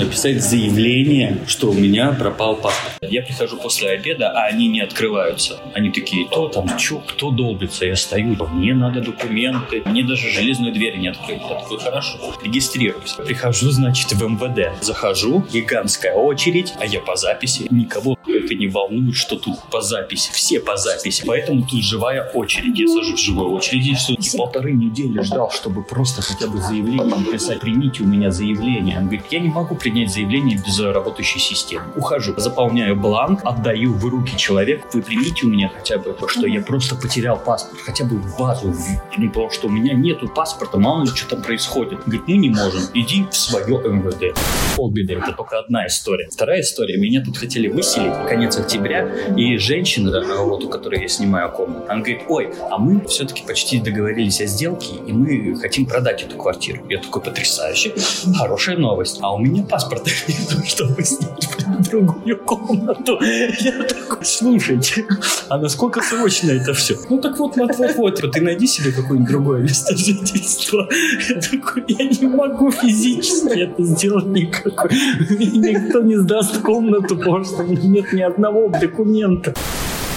написать заявление, что у меня пропал паспорт. Я прихожу после обеда, а они не открываются. Они такие, кто там, что, кто долбится? Я стою, мне надо документы, мне даже железную дверь не открыть. Я такой, хорошо, регистрируюсь. Прихожу, значит, в МВД. Захожу, гигантская очередь, а я по записи. Никого это не волнует, что тут по записи. Все по записи. Поэтому тут живая очередь. Я сажу в живой очереди. Все, и полторы недели ждал, чтобы просто хотя бы заявление написать. Примите у меня заявление. Он говорит, я не могу принять заявление без работающей системы. Ухожу, заполняю бланк, отдаю в руки человеку. Вы примите у меня хотя бы, что я просто потерял паспорт. Хотя бы в базу. Ну, потому что у меня нету паспорта, мало ли что там происходит. Говорит, мы не можем. Иди в свое МВД. Полбеды. Это только одна история. Вторая история. Меня тут хотели выселить конец октября. И женщина, вот у которой я снимаю комнату, она говорит, ой, а мы все-таки почти договорились о сделке, и мы хотим продать эту квартиру. Я такой, потрясающе. Хорошая новость. А у меня паспорта нет, чтобы снять другую комнату. Я такой, слушайте, а насколько срочно это все? Ну так вот, вот, вот, вот, ты найди себе какое-нибудь другое место жительства. Я такой, я не могу физически это сделать никакой. Никто не сдаст комнату, потому что нет ни одного документа.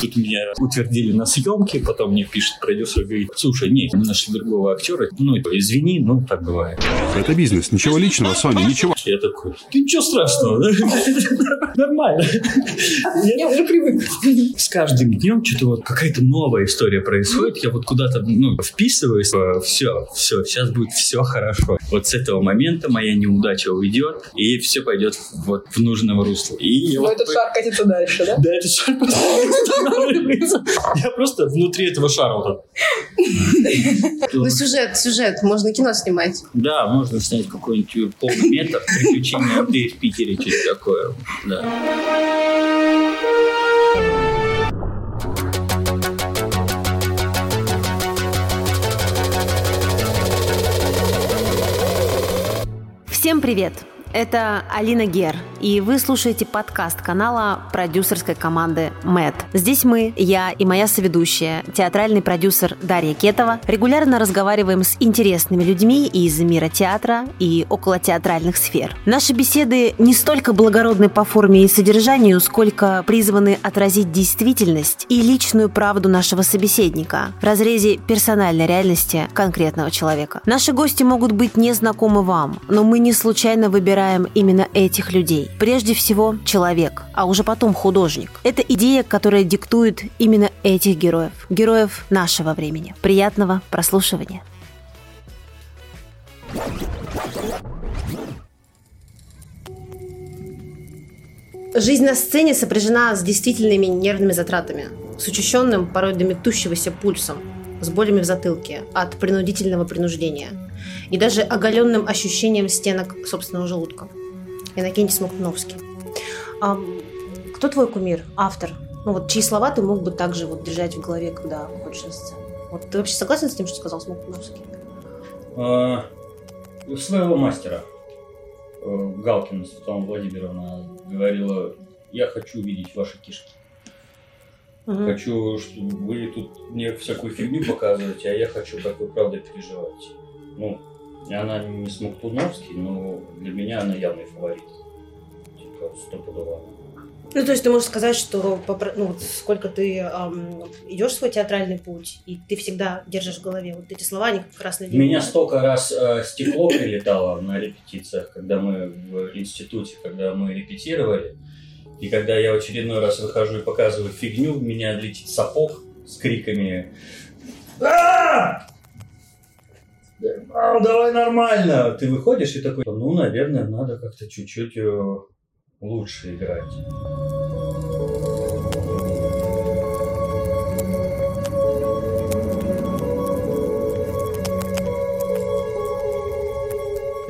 Тут меня утвердили на съемке, потом мне пишет продюсер, говорит, слушай, нет, мы нашли другого актера, ну, извини, ну, так бывает. Это бизнес, ничего личного, Соня, ничего. Я такой, ты ничего страшного, да? Нормально. Я уже привык. С каждым днем что-то вот какая-то новая история происходит, я вот куда-то, ну, вписываюсь, все, все, сейчас будет все хорошо. Вот с этого момента моя неудача уйдет, и все пойдет вот в нужном русле. И этот шар катится дальше, да? Да, этот шар просто Я просто внутри этого шара вот. Ну, сюжет, сюжет. Можно кино снимать. Да, можно снять какой-нибудь полный метр приключения Андрея в Питере, что-то такое. Да. Всем привет! Это Алина Гер, и вы слушаете подкаст канала продюсерской команды МЭД. Здесь мы, я и моя соведущая, театральный продюсер Дарья Кетова, регулярно разговариваем с интересными людьми из мира театра и около театральных сфер. Наши беседы не столько благородны по форме и содержанию, сколько призваны отразить действительность и личную правду нашего собеседника в разрезе персональной реальности конкретного человека. Наши гости могут быть незнакомы вам, но мы не случайно выбираем именно этих людей. Прежде всего, человек, а уже потом художник. Это идея, которая диктует именно этих героев. Героев нашего времени. Приятного прослушивания. Жизнь на сцене сопряжена с действительными нервными затратами, с учащенным, порой до метущегося пульсом, с болями в затылке от принудительного принуждения и даже оголенным ощущением стенок собственного желудка. Иннокентий Смоктуновский. А, кто твой кумир, автор? Ну вот чьи слова ты мог бы также вот держать в голове, когда ходишь на сцену? Вот ты вообще согласен с тем, что сказал Смоктуновский? А, своего мастера э, Галкина Светлана Владимировна говорила, я хочу видеть ваши кишки. Мгм. Хочу, чтобы вы тут мне всякую фигню показываете, а я хочу, как вы правда переживаете. Ну, она не Смоктуновский, но для меня она явный фаворит. Типа, стопудово. Ну, то есть ты можешь сказать, что ну, вот сколько ты ам, идешь свой театральный путь, и ты всегда держишь в голове вот эти слова, они как на У меня столько раз э, стекло прилетало на репетициях, когда мы в институте, когда мы репетировали. И когда я в очередной раз выхожу и показываю фигню, меня летит сапог с криками «А! А, давай нормально. Ты выходишь и такой, ну, наверное, надо как-то чуть-чуть э, лучше играть.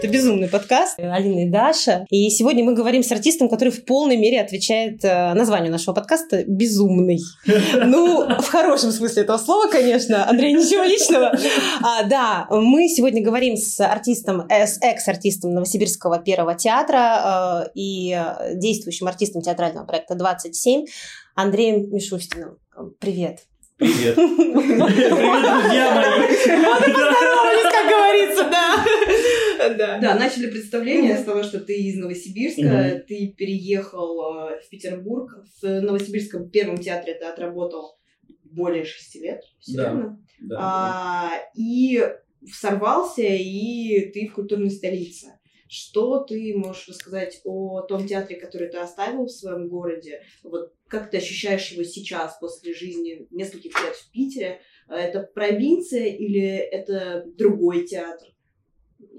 Это безумный подкаст. Алина и Даша. И сегодня мы говорим с артистом, который в полной мере отвечает э, названию нашего подкаста «Безумный». Ну, в хорошем смысле этого слова, конечно. Андрей, ничего личного. А, да, мы сегодня говорим с артистом, э, с экс-артистом Новосибирского первого театра э, и действующим артистом театрального проекта «27» Андреем Мишустиным. Привет. Привет. Привет, друзья мои. Поздоровались, как говорится, да. Да. Да, начали представление с того, что ты из Новосибирска, ты переехал э, в Петербург. В Новосибирском первом театре ты отработал более шести лет, всё Да. верно? Да. А, и сорвался, и ты в культурной столице. Что ты можешь рассказать о том театре, который ты оставил в своем городе? Вот как ты ощущаешь его сейчас, после жизни нескольких лет в Питере? А Это провинция или это другой театр?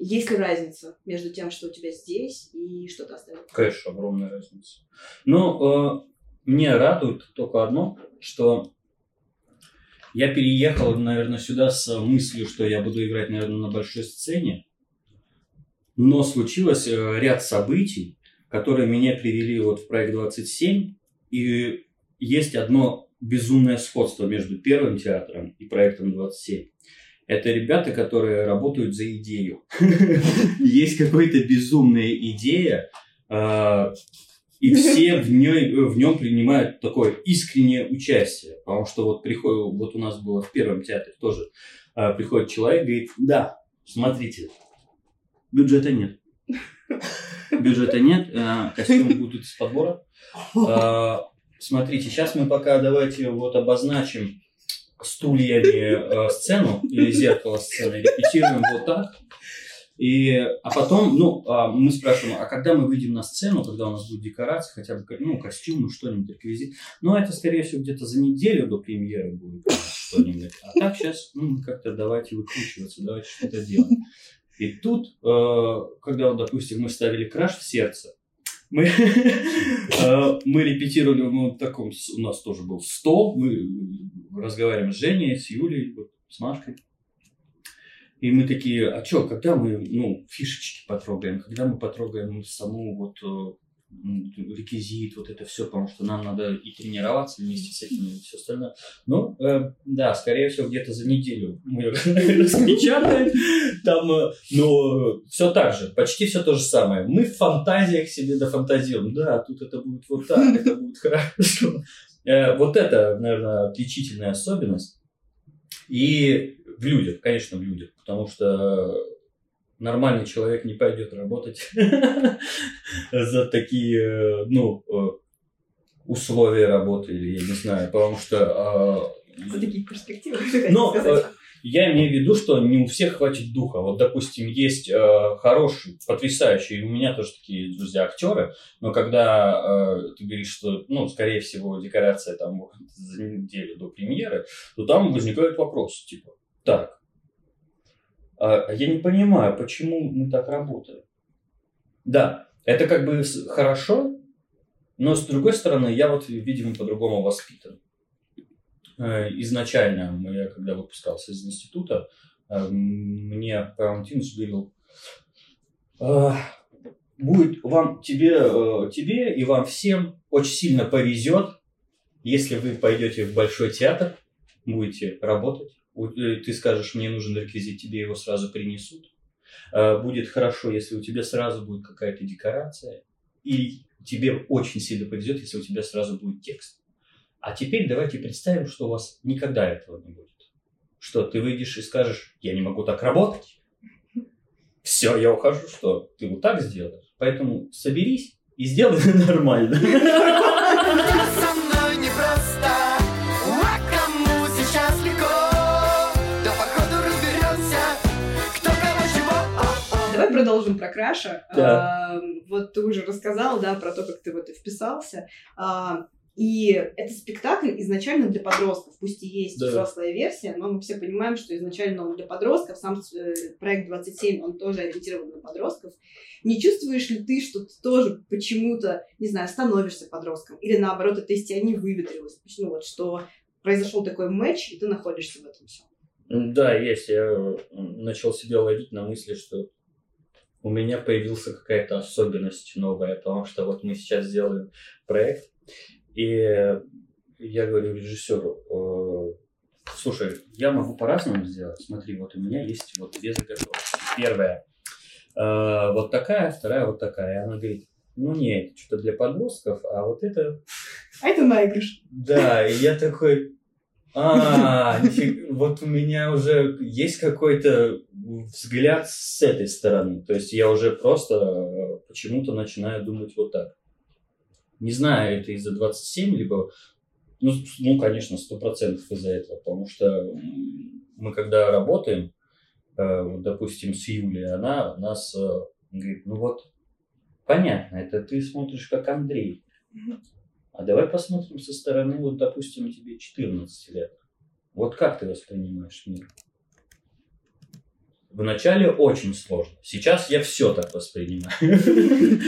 Есть ли разница между тем, что у тебя здесь и что ты оставил? Конечно, огромная разница. Но э, мне радует только одно, что я переехал, наверное, сюда с мыслью, что я буду играть, наверное, на большой сцене. Но случилось э, ряд событий, которые меня привели вот в проект 27. И есть одно безумное сходство между первым театром и проектом 27. Это ребята, которые работают за идею. Есть какая-то безумная идея, а, и все в, ней, в нем принимают такое искреннее участие. Потому что вот, приходит, вот у нас было в первом театре тоже, а, приходит человек, говорит, да, смотрите, бюджета нет. Бюджета нет, а, костюмы будут из подбора. Смотрите, сейчас мы пока давайте вот обозначим стульями э, сцену или зеркало сцены, репетируем вот так. И, а потом, ну, а мы спрашиваем, а когда мы выйдем на сцену, когда у нас будет декорация, хотя бы, ну, костюмы, что-нибудь, реквизит. Ну, это, скорее всего, где-то за неделю до премьеры будет что-нибудь. А так сейчас, ну, как-то давайте выкручиваться, давайте что-то делать. И тут, э, когда, вот, допустим, мы ставили краш в сердце, мы, э, мы репетировали, ну, таком, у нас тоже был стол, мы разговариваем с Женей, с Юлей, вот, с Машкой. И мы такие, а что, когда мы, ну, фишечки потрогаем, когда мы потрогаем саму вот э, реквизит, вот это все, потому что нам надо и тренироваться вместе с этим и все остальное. Ну, э, да, скорее всего, где-то за неделю мы распечатаем, там, э, но все так же, почти все то же самое. Мы в фантазиях себе дофантазируем, да, тут это будет вот так, это будет хорошо. Э, Вот это, наверное, отличительная особенность. И в людях, конечно, в людях, потому что нормальный человек не пойдет работать за такие, э, ну, э, условия работы, или я не знаю, потому что э, За такие перспективы, Ну. Я имею в виду, что не у всех хватит духа. Вот, допустим, есть э, хорошие, потрясающие, и у меня тоже такие друзья актеры, но когда э, ты говоришь, что, ну, скорее всего, декорация там за неделю до премьеры, то там возникает вопрос, типа, так, а я не понимаю, почему мы так работаем. Да, это как бы хорошо, но с другой стороны, я вот, видимо, по-другому воспитан. Э, Изначально, я когда выпускался из института, э, мне Павел говорил, «Э, будет вам, тебе, тебе и вам всем очень сильно повезет, если вы пойдете в большой театр, будете работать, ты скажешь, мне нужен реквизит, тебе его сразу принесут. Будет хорошо, если у тебя сразу будет какая-то декорация, и тебе очень сильно повезет, если у тебя сразу будет текст. А теперь давайте представим, что у вас никогда этого не будет. Что ты выйдешь и скажешь, я не могу так работать. Все, я ухожу, что ты вот так сделаешь. Поэтому соберись и сделай нормально. Давай продолжим про Краша. Да. А, вот ты уже рассказал, да, про то, как ты в это вписался. А, и это спектакль изначально для подростков. Пусть и есть Да. взрослая версия, но мы все понимаем, что изначально он для подростков. Сам э, проект 27, он тоже ориентирован на подростков. Не чувствуешь ли ты, что ты тоже почему-то, не знаю, становишься подростком? Или наоборот, это из тебя не выветрилось? Ну вот, что произошел такой матч, и ты находишься в этом всем. Да, есть. Я начал себя ловить на мысли, что у меня появилась какая-то особенность новая, потому что вот мы сейчас сделаем проект, и я говорю режиссеру, э, слушай, я могу по-разному сделать. Смотри, вот у меня есть вот две заготовки. Первая э, вот такая, вторая вот такая. И она говорит, ну нет, что-то для подростков, а вот это А это наигрыш. да, и я такой, А, вот у меня уже есть какой-то взгляд с этой стороны. То есть я уже просто э, почему-то начинаю думать вот так. Не знаю, это из-за 27, либо... Ну, ну конечно, сто процентов из-за этого. Потому что мы когда работаем, э, вот, допустим, с Юлей, она нас э, говорит, ну вот, понятно, это ты смотришь как Андрей. А давай посмотрим со стороны, вот, допустим, тебе 14 лет. Вот как ты воспринимаешь мир? Вначале очень сложно. Сейчас я все так воспринимаю.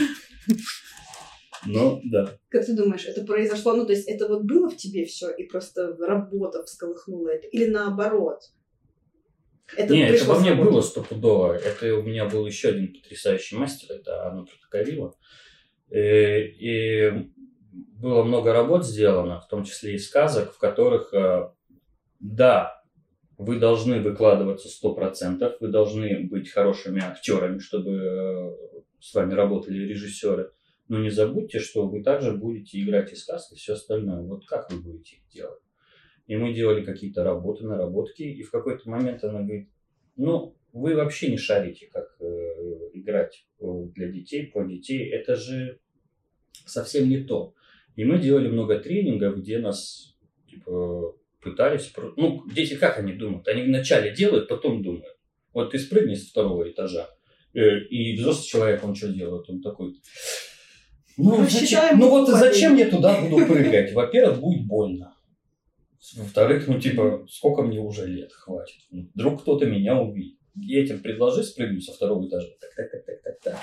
Ну, да. Как ты думаешь, это произошло, ну, то есть это вот было в тебе все, и просто работа всколыхнула это? Или наоборот? Это Не, это во мне было стопудово. Это у меня был еще один потрясающий мастер, это Анна Протоковила. Э, И было много работ сделано, в том числе и сказок, в которых, э, да, вы должны выкладываться 100%, вы должны быть хорошими актерами, чтобы э, с вами работали режиссеры. Но не забудьте, что вы также будете играть и сказки, и все остальное. Вот как вы будете их делать? И мы делали какие-то работы, наработки, и в какой-то момент она говорит, ну, вы вообще не шарите, как э, играть э, для детей, про детей. Это же совсем не то. И мы делали много тренингов, где нас типа, пытались... Ну, дети как они думают? Они вначале делают, потом думают. Вот ты спрыгни с второго этажа, э, и взрослый человек, он что делает? Он такой... Ну, Рассчитаем зачем, ну вот падение». зачем я туда буду прыгать? Во-первых, будет больно. Во-вторых, ну типа, сколько мне уже лет, хватит. Ну, Вдруг кто-то меня увидит. Я этим предложи спрыгнуть со второго этажа. Так, так, так, так, так, так.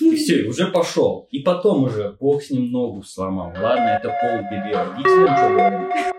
И все, уже пошел. И потом уже бог с ним ногу сломал. Ладно, это полбеды. Родителям что говорить?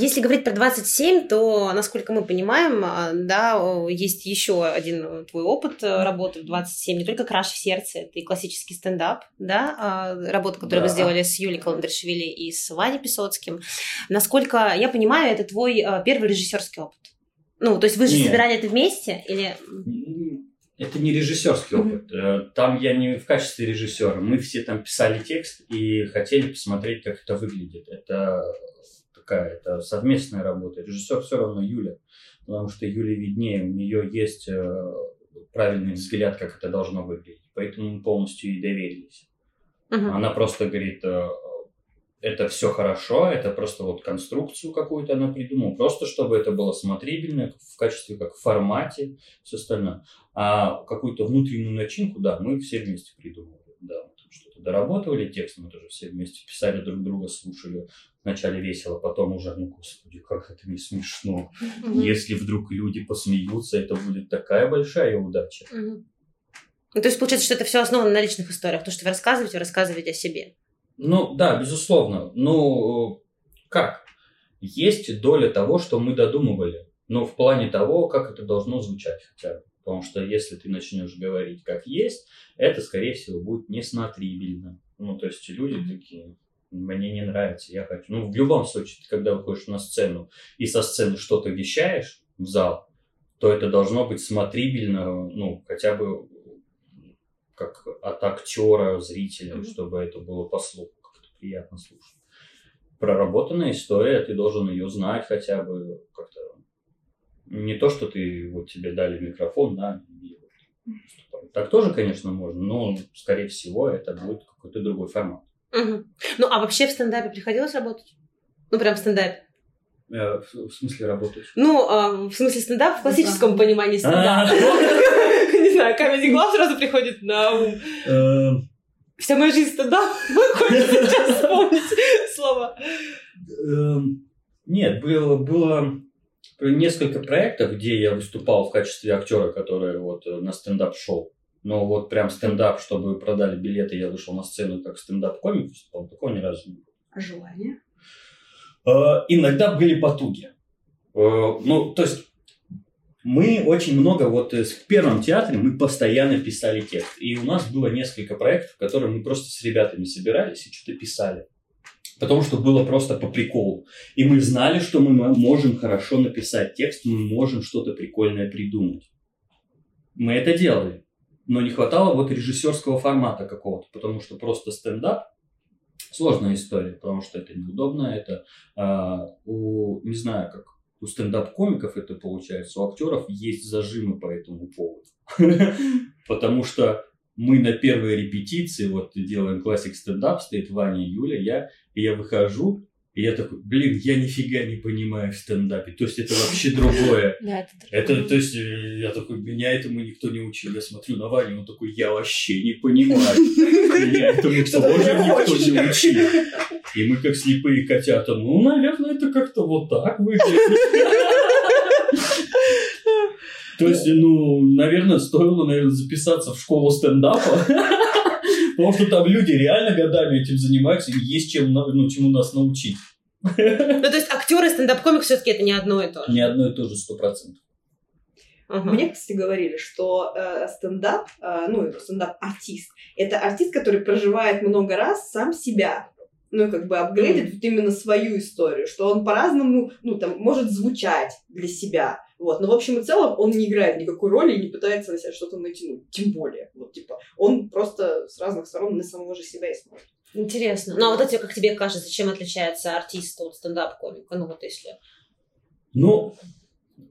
Если говорить про 27, то, насколько мы понимаем, а, да, есть еще один твой опыт э, работы в 27, не только «Краш в сердце», это и классический стендап, да, а, работа, которую вы Да. сделали с Юлией Каландрашвили и с Ваней Песоцким. Насколько я понимаю, это твой э, первый режиссерский опыт. Ну, то есть вы же Нет. собирали это вместе или... Это не режиссерский опыт. Э, Там я не в качестве режиссера. Мы все там писали текст и хотели посмотреть, как это выглядит. Это такая это совместная работа. Режиссер все равно Юля, потому что Юля виднее, у нее есть э, правильный взгляд, как это должно выглядеть. Поэтому мы полностью ей доверились. Мгм. Она просто говорит, э, это все хорошо, это просто вот конструкцию какую-то она придумала, просто чтобы это было смотрибельно в качестве, как в формате, все остальное. А какую-то внутреннюю начинку, да, мы все вместе придумывали. Да, что-то доработали, текст мы тоже все вместе писали друг друга, слушали. Вначале весело, потом уже, ну, господи, как это не смешно. Мгм. Если вдруг люди посмеются, это будет такая большая удача. Мгм. Ну, то есть получается, что это все основано на личных историях. То, что вы рассказываете, вы рассказываете о себе. Ну, да, безусловно. Ну, как? Есть доля того, что мы додумывали. Но в плане того, как это должно звучать хотя бы. Потому что если ты начнешь говорить как есть, это, скорее всего, будет несмотрибельно. Ну, то есть люди такие, мне не нравится, я хочу. Ну, в любом случае, ты когда выходишь на сцену и со сцены что-то вещаешь в зал, то это должно быть смотрибельно, ну, хотя бы как от актера, зрителя, Мгм. чтобы это было по слуху, как-то приятно слушать. Проработанная история, ты должен ее знать хотя бы как-то. Не то, что ты вот тебе дали микрофон, да, и вот. Так тоже, конечно, можно, но, скорее всего, это будет какой-то другой формат. Мгм. Ну, а вообще в стендапе приходилось работать? Ну, прям в стендапе. Э, В в смысле работаешь? Ну, а, в смысле стендап в классическом понимании А. стендапа. Не знаю, Comedy Club сразу приходит на ум. Эм, Вся моя жизнь стендап. Хочется сейчас вспомнить слова. Эм, Нет, было, было несколько проектов, где я выступал в качестве актера, которые вот э, на стендап-шоу. Но вот прям стендап, чтобы продали билеты, я вышел на сцену как стендап-комик, выступал, такого ни разу не было. А желание? Э, Иногда были потуги. Э, Ну, то есть, Мы очень много, вот в первом театре мы постоянно писали текст. И у нас было несколько проектов, которые мы просто с ребятами собирались и что-то писали. Потому что было просто по приколу. И мы знали, что мы можем хорошо написать текст, мы можем что-то прикольное придумать. Мы это делали. Но не хватало вот режиссерского формата какого-то, потому что просто стендап сложная история, потому что это неудобно, это а, у, не знаю, как у стендап-комиков это получается, у актеров есть зажимы по этому поводу. Потому что мы на первой репетиции, вот делаем классик стендап, стоит Ваня, Юля, я, и я выхожу, и я такой, блин, я нифига не понимаю в стендапе. То есть это вообще другое. Да, это Это, то есть, э, я такой, меня этому никто не учил. Я смотрю на Ваню, он такой, я вообще не понимаю. Меня этому тоже никто не учил. И мы как слепые котята, ну, наверное, это как-то вот так выглядит. То есть, ну, наверное, стоило, наверное, записаться в школу стендапа. Потому что там люди реально годами этим занимаются, и есть чем, ну, чему нас научить. Ну, то есть актеры и стендап-комик все-таки это не одно и то же. Не одно и то же сто процентов. Ага. Мне, кстати, говорили, что э, стендап, э, ну, стендап-артист, это артист, который проживает много раз сам себя. Ну, и как бы апгрейдит вот именно свою историю, что он по-разному, ну, там, может звучать для себя. Вот. Но в общем и целом он не играет никакой роли и не пытается на себя что-то натянуть. Тем более. Вот, типа, он просто с разных сторон на самого же себя и смотрит. Интересно. Ну, а вот это, как тебе кажется, чем отличается артист от стендап-комика? Ну, вот если... Ну,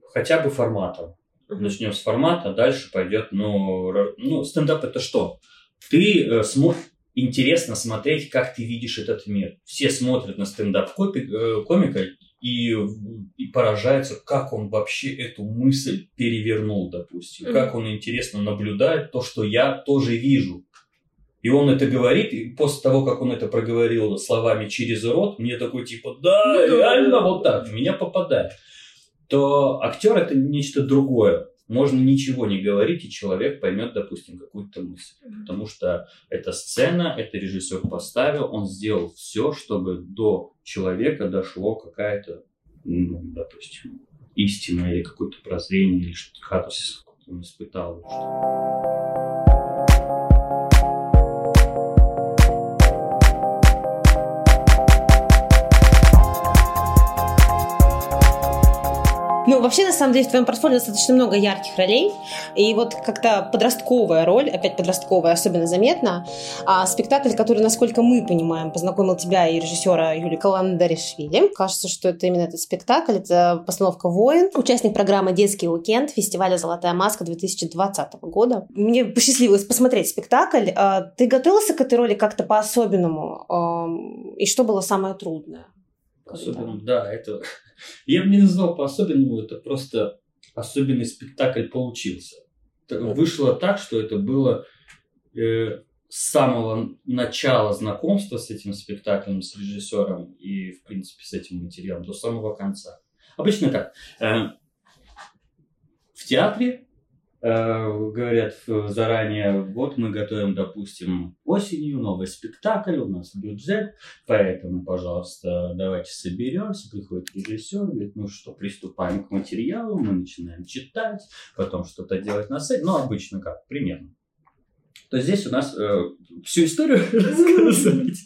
хотя бы форматом. Мгм. Начнем с формата, дальше пойдет, ну, ну стендап это что? Ты э, смо- интересно смотреть, как ты видишь этот мир. Все смотрят на стендап копи- э, комика и, и поражаются, как он вообще эту мысль перевернул, допустим. Мгм. Как он интересно наблюдает то, что я тоже вижу. И он это говорит, и после того, как он это проговорил словами через рот, мне такой типа, да, Ну да. реально вот так, в меня попадает. То актер это нечто другое. Можно ничего не говорить, и человек поймет, допустим, какую-то мысль. Потому что это сцена, это режиссер поставил, он сделал все, чтобы до человека дошло какая-то, ну, допустим, истина или какое-то прозрение, или что-то катарсис какой-то он испытал. Ну, вообще, на самом деле, в твоем портфолио достаточно много ярких ролей. И вот как-то подростковая роль, опять подростковая, особенно заметна. А спектакль, который, насколько мы понимаем, познакомил тебя и режиссера Юлии Каландаришвили. Кажется, что это именно этот спектакль. Это постановка «Воин». Участник программы «Детский уикенд» фестиваля «Золотая маска» 2020 года. Мне посчастливилось посмотреть спектакль. А Ты готовился к этой роли как-то по-особенному? И что было самое трудное? Особенно, да, это... Я бы не назвал по-особенному, это просто особенный спектакль получился. Вышло так, что это было э, с самого начала знакомства с этим спектаклем, с режиссером и, в принципе, с этим материалом до самого конца. Обычно как? Э, в театре говорят э, заранее, вот мы готовим, допустим, осенью новый спектакль, у нас бюджет, Поэтому, пожалуйста, давайте соберемся. Приходит режиссер, говорит, ну что, приступаем к материалу, мы начинаем читать, потом что-то делать на сцене. Ну, обычно как, примерно. То здесь у нас э, всю историю рассказывать.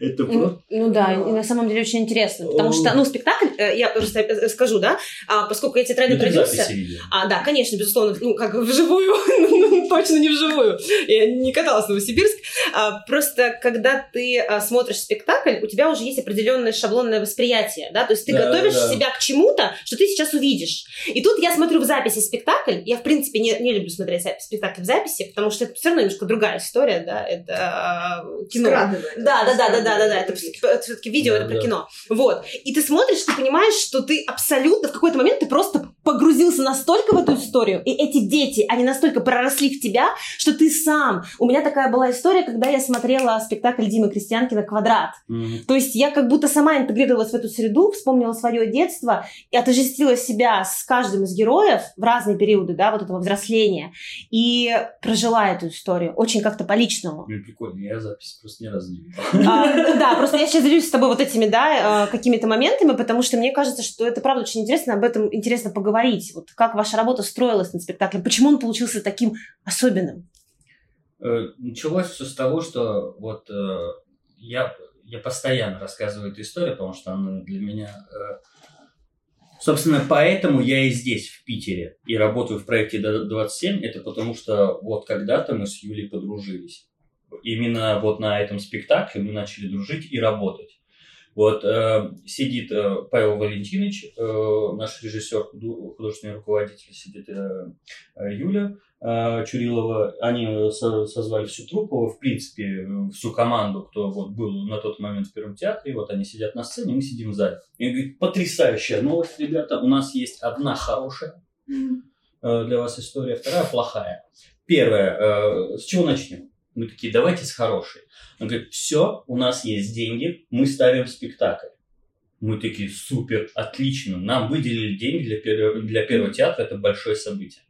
Это Ну, ну да, и на самом деле очень интересно, потому что, ну, спектакль, э, я просто э, скажу, да, а, поскольку я театральный Ну, продюсер, а, да, конечно, безусловно, ну, как вживую, ну, точно не вживую, я не каталась в Новосибирск, А, просто когда ты а, смотришь спектакль, у тебя уже есть определенное шаблонное восприятие, да, то есть ты Да, готовишь да. себя к чему-то, что ты сейчас увидишь. И тут я смотрю в записи спектакль, я, в принципе, не, не люблю смотреть спектакль в записи, потому что это все равно немножко другая история, да, это а, кино. Скрадывает. Да, да, да, да, да, да, да. Это Скрадывает. все-таки видео, Да, это про да. кино. Вот. И ты смотришь, ты понимаешь, что ты абсолютно в какой-то момент ты просто погрузился настолько в эту историю, и эти дети, они настолько проросли в тебя, что ты сам. У меня такая была история, когда я смотрела спектакль Димы Крестьянкина «Квадрат». Мгм. То есть я как будто сама интегрировалась в эту среду, вспомнила свое детство и отождествила себя с каждым из героев в разные периоды, да, вот этого взросления, и прожила эту историю очень как-то по-личному. Блин, прикольно, я запись просто ни разу не видел. А, да, просто я сейчас делюсь с тобой вот этими, да, э, какими-то моментами, потому что мне кажется, что это правда очень интересно, об этом интересно поговорить. Вот как ваша работа строилась над спектаклем? Почему он получился таким особенным? Э, Началось все с того, что вот э, я, я постоянно рассказываю эту историю, потому что она для меня... Собственно, поэтому я и здесь, в Питере, и работаю в проекте Д- 27. Это потому что вот когда-то мы с Юлей подружились. Именно вот на этом спектакле мы начали дружить и работать. Вот э, сидит э, Павел Валентинович, э, наш режиссер, художественный руководитель, сидит э, э, Юля э, Чурилова. Они э, со- созвали всю труппу, в принципе, э, всю команду, кто вот был на тот момент в Первом театре. Вот они сидят на сцене, мы сидим в зале. И он говорит, потрясающая новость, ребята. У нас есть одна хорошая э, для вас история, вторая плохая. Первая, э, с чего начнем? Мы такие, давайте с хорошей. Он говорит, все, у нас есть деньги, мы ставим спектакль. Мы такие, супер, отлично. Нам выделили деньги для, первого- для первого театра, это большое событие.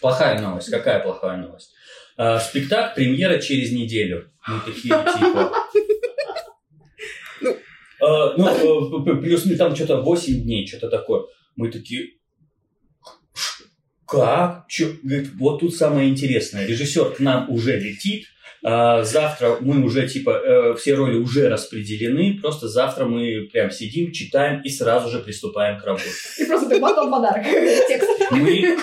Плохая новость. Какая плохая новость? А, спектакль, премьера через неделю. Мы такие, типа... А, Ну, э, плюс ну, там что-то 8 дней, что-то такое. Мы такие, «Ш- как? Чё?» Говорит, вот тут самое интересное. Режиссер к нам уже летит, а, завтра мы уже, типа, э, все роли уже распределены, просто завтра мы прям сидим, читаем и сразу же приступаем к работе. И просто ты потом подарок. Текст. Мы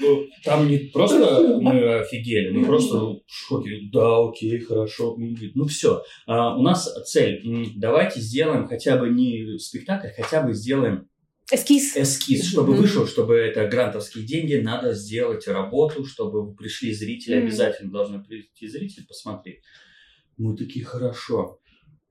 ну, там не просто мы офигели, мы просто в шоке. Да, окей, хорошо. Ну все, у нас цель. Давайте сделаем хотя бы не спектакль, хотя бы сделаем Эскиз. эскиз, чтобы Мгм. вышел, чтобы это грантовские деньги, надо сделать работу, чтобы пришли зрители, Мгм. обязательно должны прийти зрители посмотреть. Мы такие, хорошо.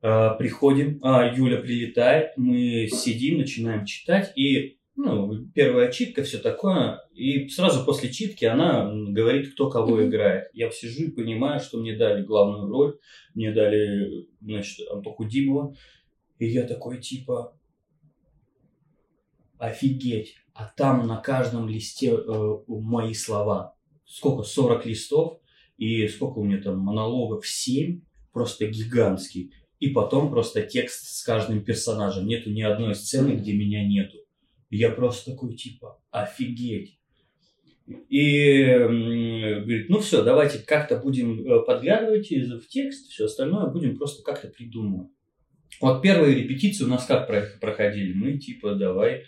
А, Приходим, а, Юля прилетает, мы сидим, начинаем читать, и ну, первая читка, все такое, и сразу после читки она говорит, кто кого играет. Я сижу и понимаю, что мне дали главную роль, мне дали, значит, Антоху Димова, и я такой, типа, офигеть, а там на каждом листе э, мои слова. Сколько? 40 листов, и сколько у меня там монологов? 7, просто гигантский. И потом просто текст с каждым персонажем. Нету ни одной сцены, где меня нету. Я просто такой, типа, офигеть. И говорит, ну все, давайте как-то будем э, подглядывать в текст, все остальное будем просто как-то придумывать. Вот первые репетиции у нас как про- проходили? Мы типа, давай, «Ах,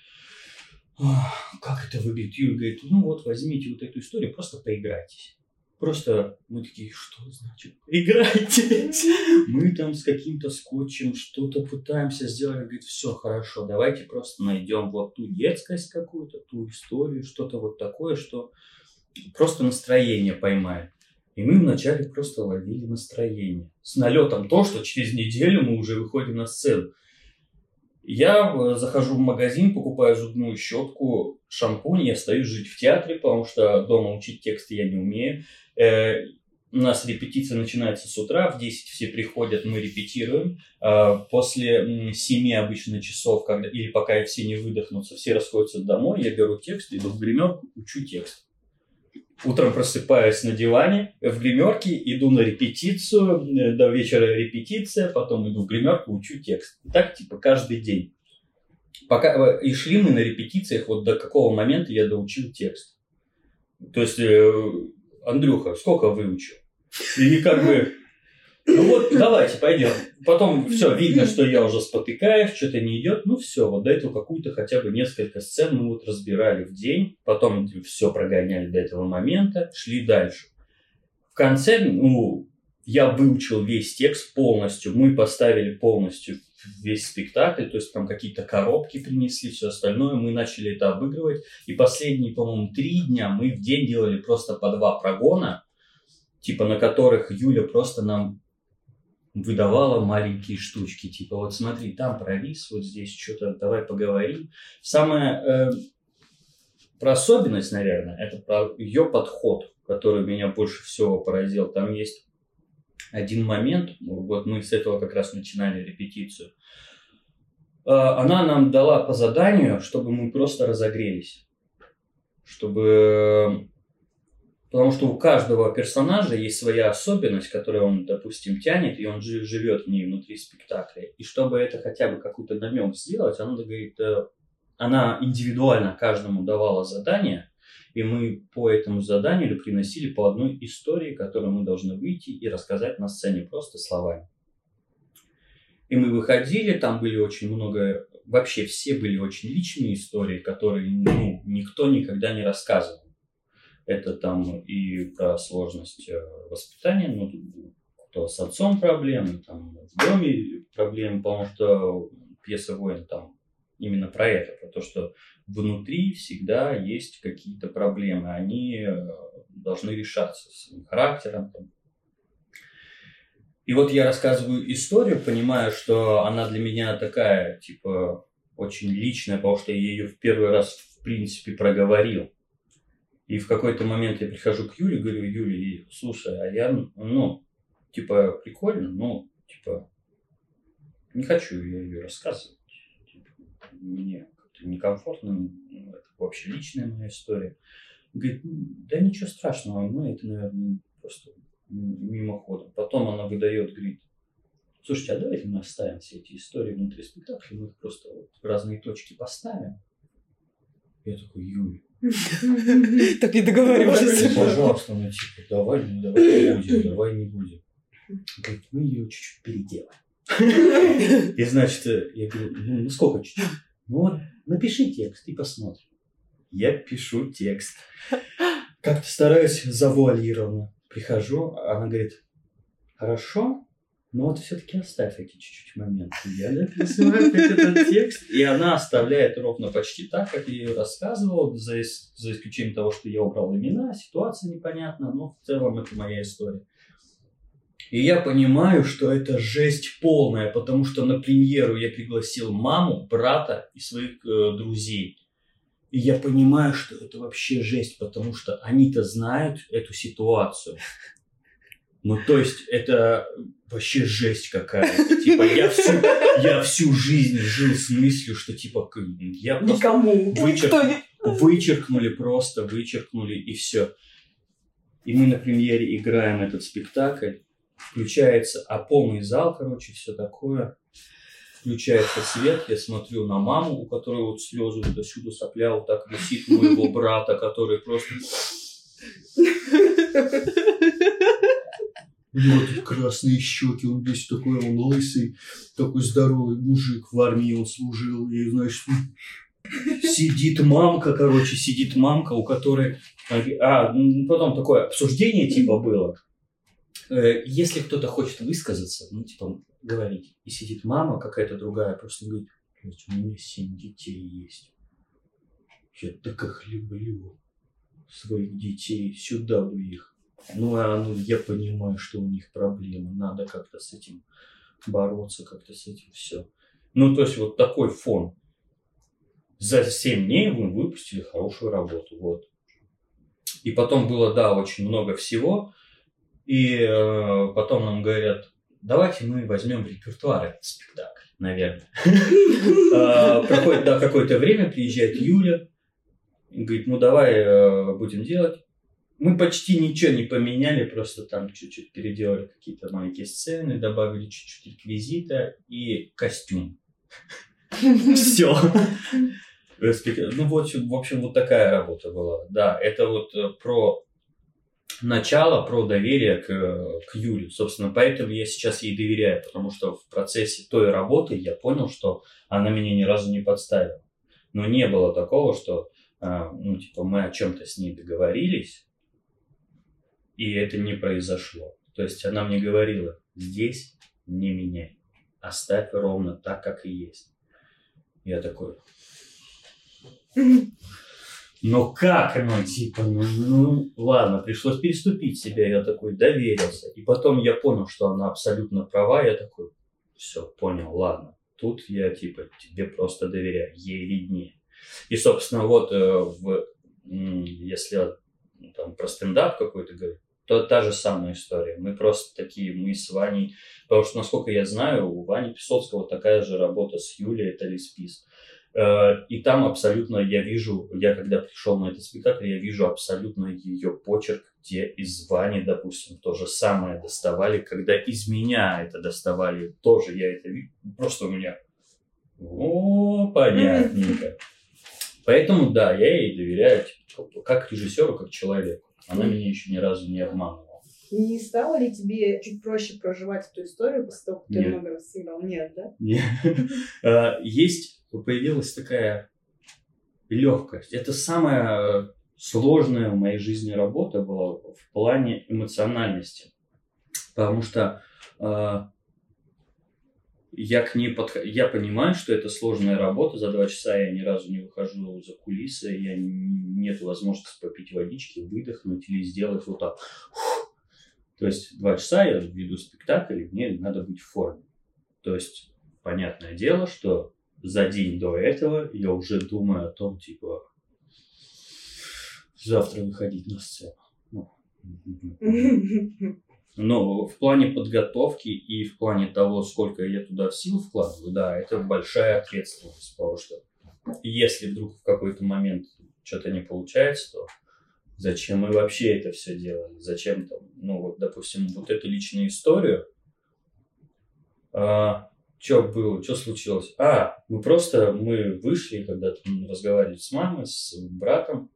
как это выбить? Юля говорит, ну вот возьмите вот эту историю, просто поиграйтесь. Просто мы такие, что значит играйтесь? Мы там с каким-то скотчем что-то пытаемся сделать. Она говорит, все хорошо, давайте просто найдем вот ту детскость какую-то, ту историю, что-то вот такое, что просто настроение поймаем. И мы вначале просто ловили настроение. С налетом то, что через неделю мы уже выходим на сцену. Я э, захожу в магазин, покупаю зубную щетку, шампунь, я остаюсь жить в театре, потому что дома учить тексты я не умею. Э, У нас репетиция начинается с утра, в 10 все приходят, мы репетируем. А После м, 7 обычно часов, когда, или пока все не выдохнутся, все расходятся домой, я беру текст, иду в гримерку, учу текст. Утром просыпаюсь на диване, в гримерке, иду на репетицию, э, до вечера репетиция, потом иду в гримерку, учу текст. И так, типа, каждый день. Пока, э, и шли мы на репетициях вот до какого момента я доучил текст. То есть, э, Андрюха, сколько выучил? И как бы, ну вот, давайте, пойдем. Потом все, видно, что я уже спотыкаюсь, что-то не идет. Ну все, вот до этого какую-то хотя бы несколько сцен мы вот разбирали в день. Потом все прогоняли до этого момента, шли дальше. В конце, ну, я выучил весь текст полностью. Мы поставили полностью весь спектакль, то есть там какие-то коробки принесли, все остальное. Мы начали это обыгрывать. И последние, по-моему, три дня мы в день делали просто по два прогона, типа на которых Юля просто нам выдавала маленькие штучки, типа вот смотри, там провис, вот здесь что-то, давай поговорим. Самое э, про особенность, наверное, это про ее подход, который меня больше всего поразил. Там есть один момент, вот мы с этого как раз начинали репетицию. Э, Она нам дала по заданию, чтобы мы просто разогрелись, чтобы Потому что у каждого персонажа есть своя особенность, которую он, допустим, тянет, и он жи- живет в ней внутри спектакля. И чтобы это хотя бы какой-то намек сделать, она говорит, э, она индивидуально каждому давала задание, и мы по этому заданию приносили по одной истории, которую мы должны выйти и рассказать на сцене просто словами. И мы выходили, там были очень много, вообще все были очень личные истории, которые ну, никто никогда не рассказывал. Это там и про сложность э, воспитания, ну, кто с отцом проблемы, там в доме проблемы, потому что пьеса «Воин» там именно про это, про то, что внутри всегда есть какие-то проблемы, они э, должны решаться своим характером. Там. И вот я рассказываю историю, понимая, что она для меня такая, типа, очень личная, потому что я ее в первый раз, в принципе, проговорил. И в какой-то момент я прихожу к Юле, говорю, Юле, слушай, а я, ну, типа, прикольно, но, типа, не хочу я ее рассказывать. Типа, мне как-то некомфортно, ну, это вообще личная моя история. Говорит, да ничего страшного, мы это, наверное, просто мимоходом. Потом она выдает, говорит, слушайте, а давайте мы оставим все эти истории внутри спектакля, мы их просто вот в разные точки поставим. Я такой, Юль, Так не договаривались. пожалуйста, ну типа, давай, ну давай не будем, давай не будем. Говорит, мы ее чуть-чуть переделаем. И значит, я говорю, ну, ну сколько чуть-чуть? Ну вот, напиши текст и посмотрим. Я пишу текст. Как-то стараюсь завуалированно. Прихожу, она говорит, хорошо, но вот все-таки оставь эти чуть-чуть моменты. Я написываю этот текст, и она оставляет ровно почти так, как я ее рассказывал, за, ис- за исключением того, что я убрал имена, ситуация непонятна, но в целом это моя история. И я понимаю, что это жесть полная, потому что на премьеру я пригласил маму, брата и своих э, друзей. И я понимаю, что это вообще жесть, потому что они-то знают эту ситуацию. Ну, то есть, это вообще жесть какая-то. Типа, я всю, я всю жизнь жил с мыслью, что, типа, я просто Никому. вычерк- вычеркнули просто, вычеркнули, и все. И мы на премьере играем этот спектакль. Включается, а полный зал, короче, все такое. Включается свет, я смотрю на маму, у которой вот слезы вот отсюда сопля вот так висит, моего брата, который просто... У него тут красные щеки, он весь такой, он лысый, такой здоровый мужик, в армии он служил, и, значит, сидит мамка, короче, сидит мамка, у которой... А, ну, потом такое обсуждение типа было. Э, Если кто-то хочет высказаться, ну, типа, говорить. И сидит мама какая-то другая, просто говорит, «Блядь, у меня семь детей есть. Я так их люблю, своих детей, сюда бы их. Ну, а ну, я понимаю, что у них проблемы, надо как-то с этим бороться, как-то с этим все. Ну, то есть, вот такой фон. За 7 дней мы выпустили хорошую работу, вот. И потом было, да, очень много всего. И э, потом нам говорят, давайте мы возьмем в репертуар этот спектакль, наверное. Э, Проходит, да, какое-то время, приезжает Юля, говорит, ну давай э, будем делать. Мы почти ничего не поменяли, просто там чуть-чуть переделали какие-то маленькие сцены, добавили чуть-чуть реквизита и костюм. Все. Ну, вот, в общем, вот такая работа была. Да, это вот э, про начало, про доверие к, к Юле. Собственно, поэтому я сейчас ей доверяю, потому что в процессе той работы я понял, что она меня ни разу не подставила. Но не было такого, что а, ну, типа, мы о чем-то с ней договорились, и это не произошло. То есть она мне говорила, здесь не меняй, оставь ровно так, как и есть. Я такой, ну как, ну типа, ну, ну ладно, пришлось переступить себя, я такой доверился. И потом я понял, что она абсолютно права, я такой, все, понял, ладно. Тут я типа тебе просто доверяю, ей виднее. И, собственно, вот э, в, если ну, там про стендап какой-то говорить, то та же самая история. Мы просто такие, мы с Ваней, потому что, насколько я знаю, у Вани Песоцкого такая же работа с Юлей, это Лиспис. Э, И там абсолютно я вижу, я когда пришел на этот спектакль, я вижу абсолютно ее почерк, где из Вани, допустим, то же самое доставали, когда из меня это доставали, тоже я это вижу, просто у меня, о, понятненько. Поэтому, да, я ей доверяю типа, как- как режиссеру, как человеку. Она меня еще ни разу не обманывала. Не стало ли тебе чуть проще проживать эту историю после того, как ты Нет. много раз сыграл? Нет, да? Не. А, Есть, появилась такая легкость. Это самая сложная в моей жизни работа была в плане эмоциональности. Потому что а, я к ней подхожу, я понимаю, что это сложная работа, за два часа я ни разу не выхожу за кулисы, я нет возможности попить водички, выдохнуть или сделать вот так. Фух. То есть два часа я веду спектакль, и мне надо быть в форме. То есть понятное дело, что за день до этого я уже думаю о том, типа, завтра выходить на сцену. Ну, но в плане подготовки и в плане того, сколько я туда сил вкладываю, да, это большая ответственность, потому что если вдруг в какой-то момент что-то не получается, то зачем мы вообще это все делали? Зачем там, ну вот, допустим, вот эту личную историю, что было, что случилось? А, мы просто, мы вышли, когда разговаривали с мамой, с братом,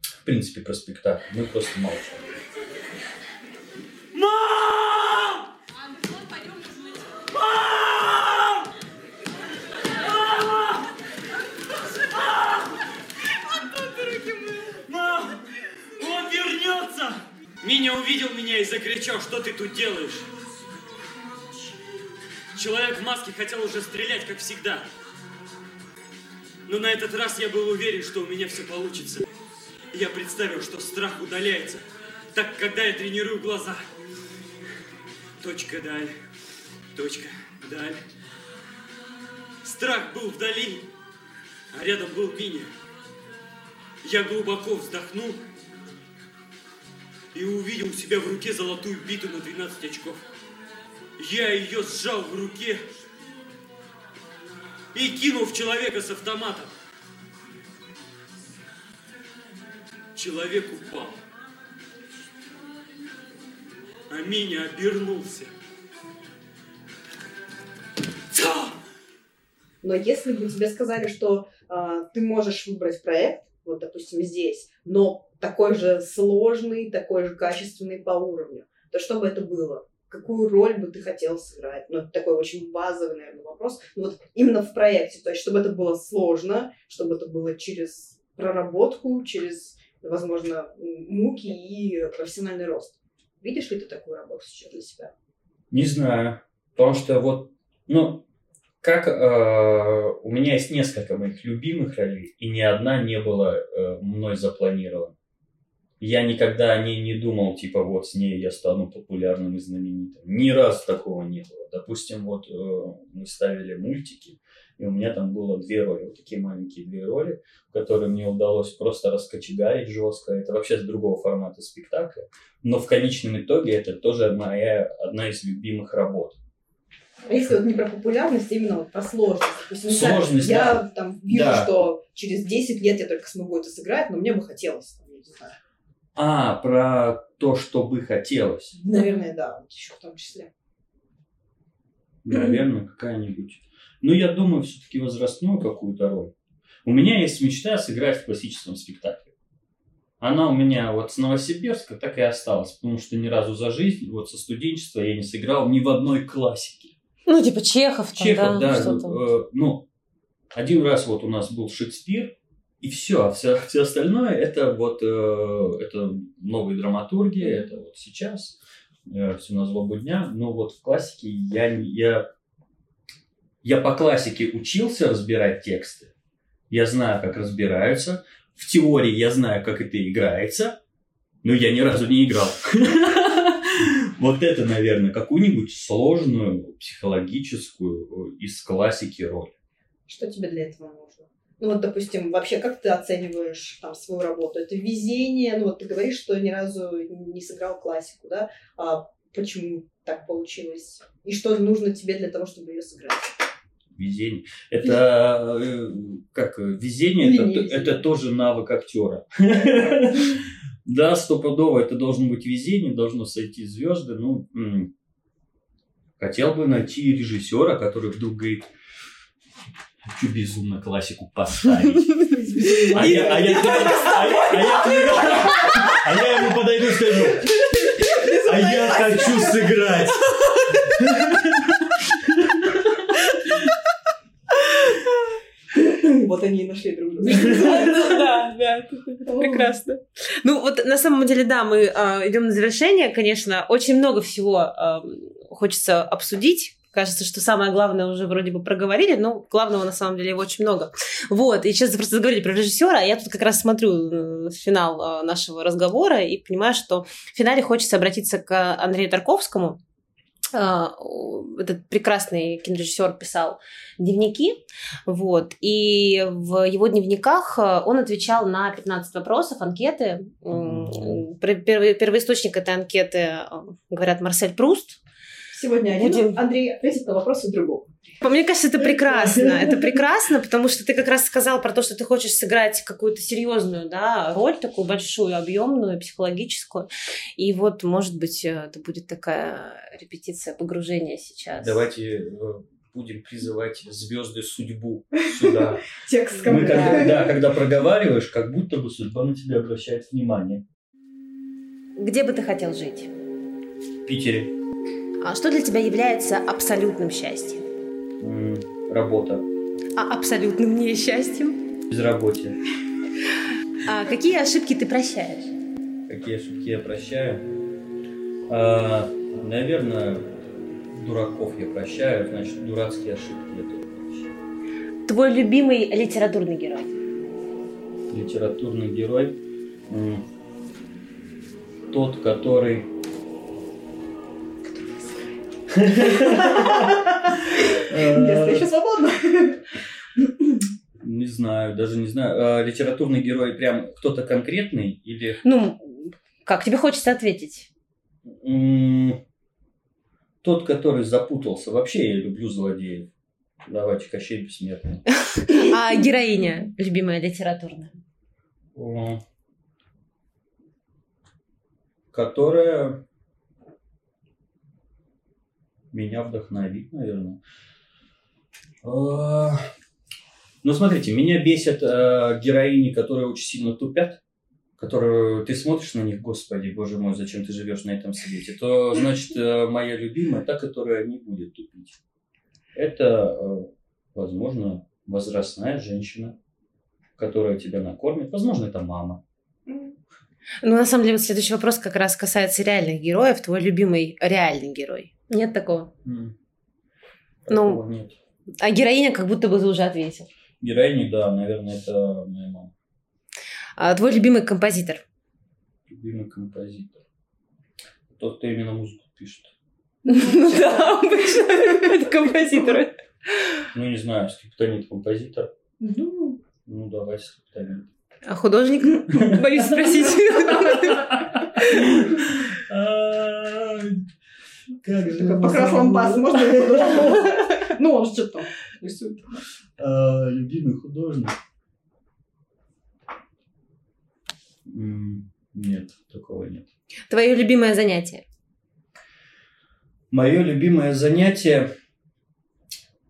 в принципе, про спектакль, мы просто молчали. Миня увидел меня и закричал, что ты тут делаешь? Человек в маске хотел уже стрелять, как всегда. Но на этот раз я был уверен, что у меня все получится. Я представил, что страх удаляется. Так, когда я тренирую глаза. Точка, даль. Точка, даль. Страх был вдали, а рядом был Миня. Я глубоко вздохнул и увидел у себя в руке золотую биту на 12 очков. Я ее сжал в руке и кинул в человека с автоматом. Человек упал. А Миня обернулся. Но если бы тебе сказали, что а, ты можешь выбрать проект, вот, допустим, здесь, но такой же сложный, такой же качественный по уровню, то что бы это было? Какую роль бы ты хотел сыграть? Ну, это такой очень базовый, наверное, вопрос. Ну, вот именно в проекте, то есть, чтобы это было сложно, чтобы это было через проработку, через, возможно, муки и профессиональный рост. Видишь ли ты такую работу сейчас для себя? Не знаю. Потому что вот, ну, как э, у меня есть несколько моих любимых ролей, и ни одна не была э, мной запланирована. Я никогда о ней не думал, типа, вот с ней я стану популярным и знаменитым. Ни разу такого не было. Допустим, вот э, мы ставили мультики, и у меня там было две роли, вот такие маленькие две роли, которые мне удалось просто раскочегарить жестко. Это вообще с другого формата спектакля. Но в конечном итоге это тоже моя одна из любимых работ. А если вот не про популярность, а именно вот про сложность. Допустим, не знаю, Сложность, я да. там вижу, Да. что через 10 лет я только смогу это сыграть, но мне бы хотелось. там, не знаю. А, про то, что бы хотелось. Наверное, да, вот еще в том числе. Наверное, какая-нибудь. Ну, я думаю, все-таки возрастную какую-то роль. У меня есть мечта сыграть в классическом спектакле. Она у меня вот с Новосибирска так и осталась, потому что ни разу за жизнь, вот со студенчества я не сыграл ни в одной классике. Ну, типа Чехов там, Чехов, да, там. э, ну, один раз вот у нас был Шекспир, и все, а все, все остальное это вот э, это новые драматурги, это вот сейчас, все на злобу дня, но вот в классике я, я, я по классике учился разбирать тексты, я знаю, как разбираются, в теории я знаю, как это играется, но я ни разу не играл. Вот это, наверное, какую-нибудь сложную психологическую э, из классики роль. Что тебе для этого нужно? Ну вот, допустим, вообще, как ты оцениваешь там свою работу? Это везение? Ну вот ты говоришь, что ни разу не сыграл классику, да? А почему так получилось? И что нужно тебе для того, чтобы ее сыграть? Везение. Это э, как э, везение, это, везение. это тоже навык актера. Да, стопудово, это должно быть везение, должно сойти звезды. Ну, хотел бы найти режиссера, который вдруг говорит, Хочу безумно классику поставить. А я, а а а а ему подойду и скажу, а я хочу сыграть. Вот они и нашли друг друга. Да, да, прекрасно. Ну на самом деле, да, мы а, идем на завершение, конечно, очень много всего а, хочется обсудить. Кажется, что самое главное уже вроде бы проговорили, но главного на самом деле очень много. Вот, и сейчас просто заговорили про режиссера, а я тут как раз смотрю э, финал а, нашего разговора и понимаю, что в финале хочется обратиться к Андрею Тарковскому, этот прекрасный кинорежиссер писал дневники, вот, и в его дневниках а, он отвечал на 15 вопросов, анкеты. Первый, первоисточник этой анкеты, а, говорят, Марсель Пруст. Сегодня Будем- Андрей ответит на вопросы другого. Мне кажется, это прекрасно. Это прекрасно, потому что ты как раз сказал про то, что ты хочешь сыграть какую-то серьезную да, роль, такую большую, объемную, психологическую. И вот, может быть, э, это будет такая репетиция погружения сейчас. Давайте э, будем призывать звезды судьбу сюда. Текст Мы ко когда, да, когда проговариваешь, как будто бы судьба на тебя обращает внимание. Где бы ты хотел жить? В Питере А что для тебя является абсолютным счастьем? Работа, А абсолютным несчастьем? безработица. А какие ошибки ты прощаешь? Какие ошибки я прощаю? А, наверное, дураков я прощаю, значит, дурацкие ошибки я тоже прощаю. Твой любимый литературный герой? Литературный герой. Тот, который... Место еще свободно. Не знаю, даже не знаю. А, Литературный герой прям кто-то конкретный или... Ну, как тебе хочется ответить? Тот, который запутался. Вообще я люблю злодеев. Давайте, Кощей Бессмертный. А героиня любимая литературная? Которая меня вдохновит, наверное. А, Ну, смотрите, меня бесят э, героини, которые очень сильно тупят, которые ты смотришь на них, господи, боже мой, зачем ты живешь на этом свете, то, значит, э, моя любимая, та, которая не будет тупить. Это, э, возможно, возрастная женщина, которая тебя накормит. Возможно, это мама. Ну, на самом деле, следующий вопрос как раз касается реальных героев. Твой любимый реальный герой? Нет такого? Ну, нет. А героиня как будто бы уже ответил. Героини, да, наверное, это моя мама. А твой любимый композитор? Любимый композитор. Тот, кто именно музыку пишет. Ну да, обычно это композиторы. Ну, не знаю, скриптонит композитор. Ну, Ну, давайте скриптонит. А художник? Боюсь спросить. Как же такой покрас лампас, можно ли художник? Ну, он же что-то там рисует. А, Любимый художник? Нет, такого нет. Твое любимое занятие? Мое любимое занятие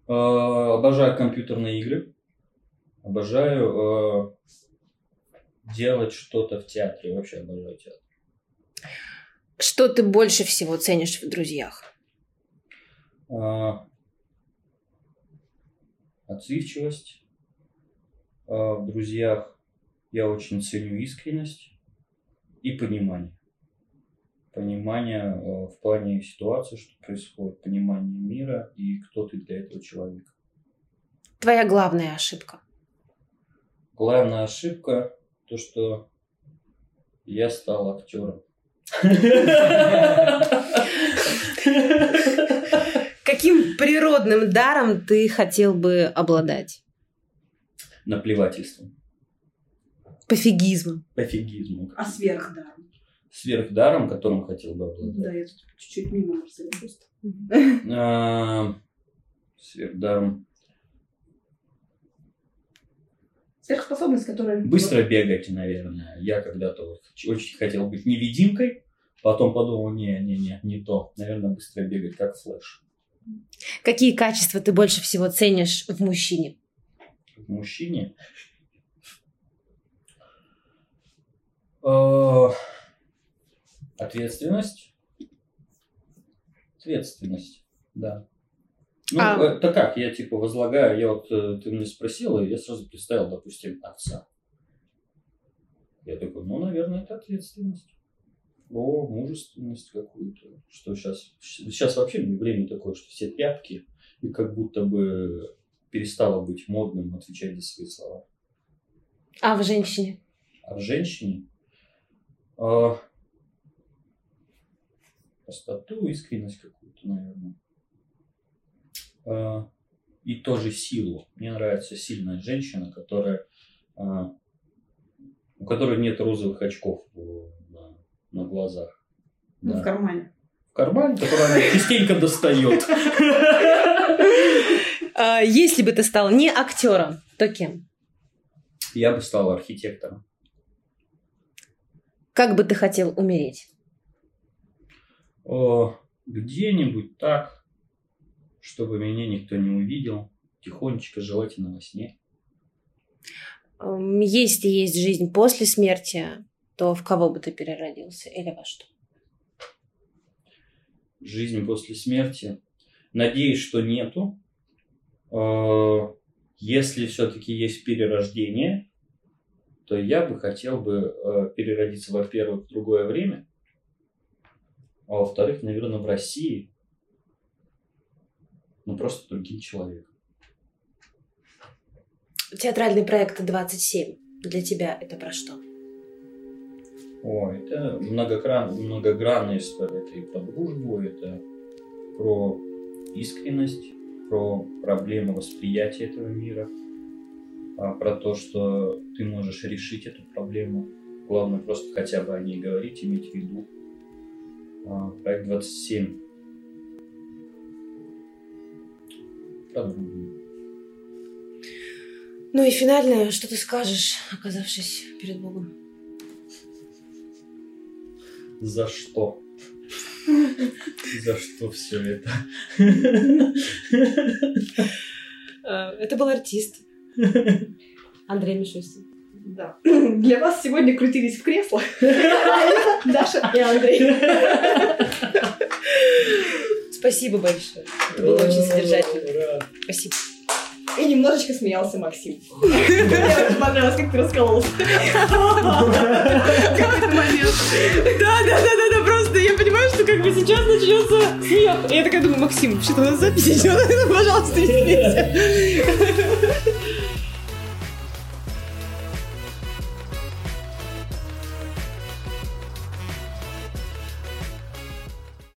э, обожаю компьютерные игры. Обожаю э, делать что-то в театре. Вообще обожаю театр. Что ты больше всего ценишь в друзьях? А, отзывчивость. А, в друзьях я очень ценю искренность и понимание. Понимание э, в плане ситуации, что происходит, понимание мира и кто ты для этого человека. Твоя главная ошибка? Главная ошибка то, что я стал актером. Каким природным даром ты хотел бы обладать? Наплевательством. Пофигизмом. Пофигизмом. А сверхдаром? Сверхдаром, которым хотел бы Да, обладать. я тут чуть-чуть мимо просто. А, Сверхдаром. Сверхспособность, которая... Быстро бегать, наверное. Я когда-то вот очень хотел быть невидимкой, потом подумал, не-не-не, не то. Наверное, быстро бегать, как Flash. Какие качества ты больше всего ценишь в мужчине? как мужчине. Э, Ответственность. Ответственность, да. Ну, А- это как, я типа возлагаю, я вот, э, ты меня спросила, и я сразу представил, допустим, отца. Я такой, ну, наверное, это ответственность. О, мужественность какую-то. Что сейчас, сейчас вообще время такое, что все тряпки, и как будто бы перестало быть модным отвечать за свои слова. А в женщине? А в женщине а, простоту, искренность какую-то, наверное. И тоже силу. Мне нравится сильная женщина, которая а, у которой нет розовых очков на, на глазах. Ну, Да. в кармане. В кармане, который она частенько достает. А, Если бы ты стал не актером, то кем? Я бы стал архитектором. Как бы ты хотел умереть? Где-нибудь так, чтобы меня никто не увидел. Тихонечко, желательно во сне. Эм, Если есть жизнь после смерти, то в кого бы ты переродился или во что? Жизнь после смерти. Надеюсь, что нету. Э, Если все-таки есть перерождение, то я бы хотел бы э, переродиться, во-первых, в другое время, а во-вторых, наверное, в России, ну просто другим человеком. Театральный проект 27 для тебя это про что? О, это многогран, многогранная история. Это и про дружбу, это про искренность, про проблемы восприятия этого мира, а, про то, что ты можешь решить эту проблему. Главное просто хотя бы о ней говорить, иметь в виду. А, Проект 27. Дружбу. Ну и финальное, что ты скажешь, оказавшись перед Богом? За что? За что все это? Э, Это был артист. Андрей Мишустин. Да. Для вас сегодня крутились в креслах Даша и Андрей. Спасибо большое. Это было очень содержательно. Спасибо. И немножечко смеялся Максим. Мне очень понравилось, как ты раскололся. Да, да, да, да, да, просто я понимаю, что как бы сейчас начнется смех. И я такая думаю, Максим, что у нас запись идет? Пожалуйста, извините.